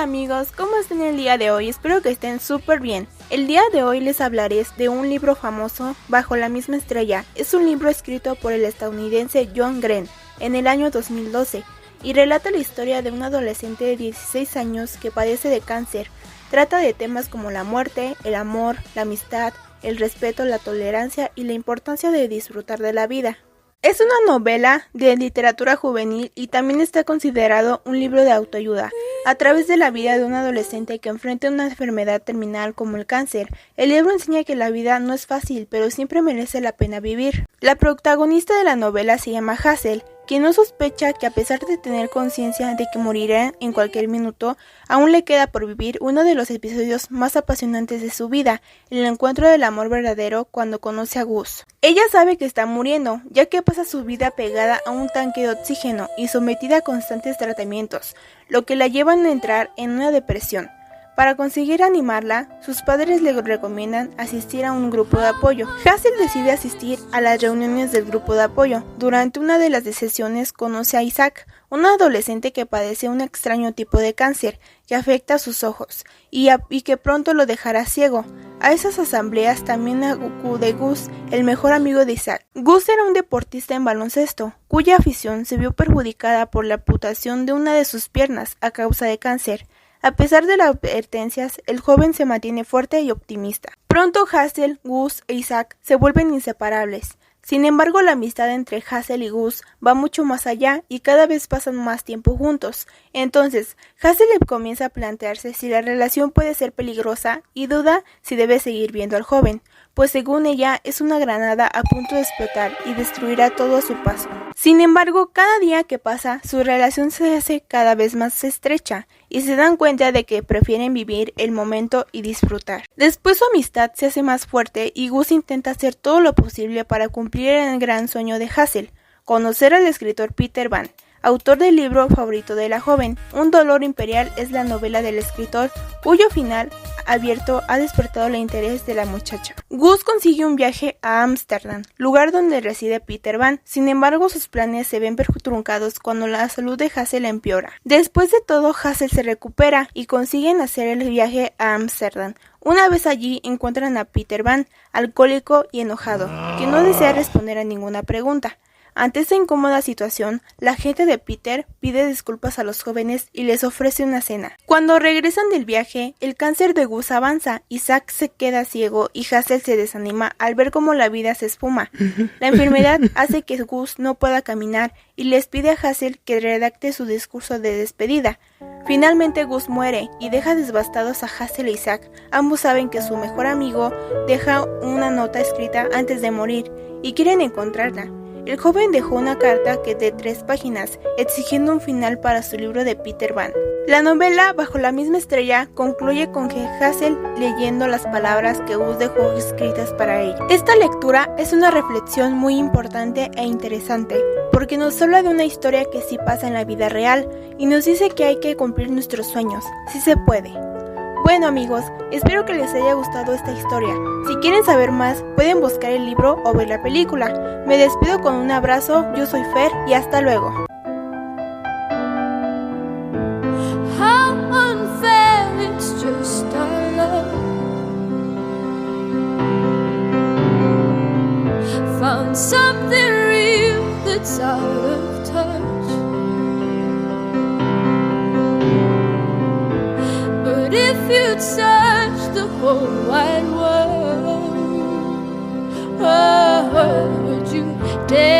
Hola amigos, ¿cómo están el día de hoy? Espero que estén súper bien. El día de hoy les hablaré de un libro famoso, Bajo la misma estrella. Es un libro escrito por el estadounidense John Gren en el año 2012 y relata la historia de un adolescente de 16 años que padece de cáncer. Trata de temas como la muerte, el amor, la amistad, el respeto, la tolerancia y la importancia de disfrutar de la vida. Es una novela de literatura juvenil y también está considerado un libro de autoayuda. A través de la vida de un adolescente que enfrenta una enfermedad terminal como el cáncer, el libro enseña que la vida no es fácil, pero siempre merece la pena vivir. La protagonista de la novela se llama Hazel quien no sospecha que a pesar de tener conciencia de que morirá en cualquier minuto, aún le queda por vivir uno de los episodios más apasionantes de su vida, el encuentro del amor verdadero cuando conoce a Gus. Ella sabe que está muriendo, ya que pasa su vida pegada a un tanque de oxígeno y sometida a constantes tratamientos, lo que la llevan a entrar en una depresión. Para conseguir animarla, sus padres le recomiendan asistir a un grupo de apoyo. Hazel decide asistir a las reuniones del grupo de apoyo. Durante una de las sesiones conoce a Isaac, un adolescente que padece un extraño tipo de cáncer que afecta a sus ojos y, que pronto lo dejará ciego. A esas asambleas también acude Gus, el mejor amigo de Isaac. Gus era un deportista en baloncesto, cuya afición se vio perjudicada por la amputación de una de sus piernas a causa de cáncer. A pesar de las advertencias, el joven se mantiene fuerte y optimista. Pronto Hazel, Gus e Isaac se vuelven inseparables. Sin embargo, la amistad entre Hazel y Gus va mucho más allá y cada vez pasan más tiempo juntos. Entonces, Hazel comienza a plantearse si la relación puede ser peligrosa y duda si debe seguir viendo al joven pues según ella es una granada a punto de explotar y destruirá todo a su paso. Sin embargo, cada día que pasa, su relación se hace cada vez más estrecha y se dan cuenta de que prefieren vivir el momento y disfrutar. Después su amistad se hace más fuerte y Gus intenta hacer todo lo posible para cumplir el gran sueño de Hazel, conocer al escritor Peter Van, autor del libro favorito de la joven. Un dolor imperial es la novela del escritor cuyo final abierto ha despertado el interés de la muchacha. Gus consigue un viaje a Ámsterdam, lugar donde reside Peter Van. Sin embargo, sus planes se ven pertruncados cuando la salud de Hazel empeora. Después de todo, Hazel se recupera y consiguen hacer el viaje a Ámsterdam. Una vez allí encuentran a Peter Van, alcohólico y enojado, que no desea responder a ninguna pregunta. Ante esta incómoda situación, la gente de Peter pide disculpas a los jóvenes y les ofrece una cena. Cuando regresan del viaje, el cáncer de Gus avanza, Isaac se queda ciego y Hazel se desanima al ver cómo la vida se espuma. La enfermedad hace que Gus no pueda caminar y les pide a Hazel que redacte su discurso de despedida. Finalmente Gus muere y deja devastados a Hazel e Isaac. Ambos saben que su mejor amigo deja una nota escrita antes de morir y quieren encontrarla. El joven dejó una carta que de tres páginas, exigiendo un final para su libro de Peter Van. La novela Bajo la misma estrella concluye con que Hazel leyendo las palabras que Gus dejó escritas para ella. Esta lectura es una reflexión muy importante e interesante, porque nos habla de una historia que sí pasa en la vida real y nos dice que hay que cumplir nuestros sueños, si se puede. Bueno amigos, espero que les haya gustado esta historia. Si quieren saber más, pueden buscar el libro o ver la película. Me despido con un abrazo, yo soy Fer y hasta luego. Wide world, oh, would you dare?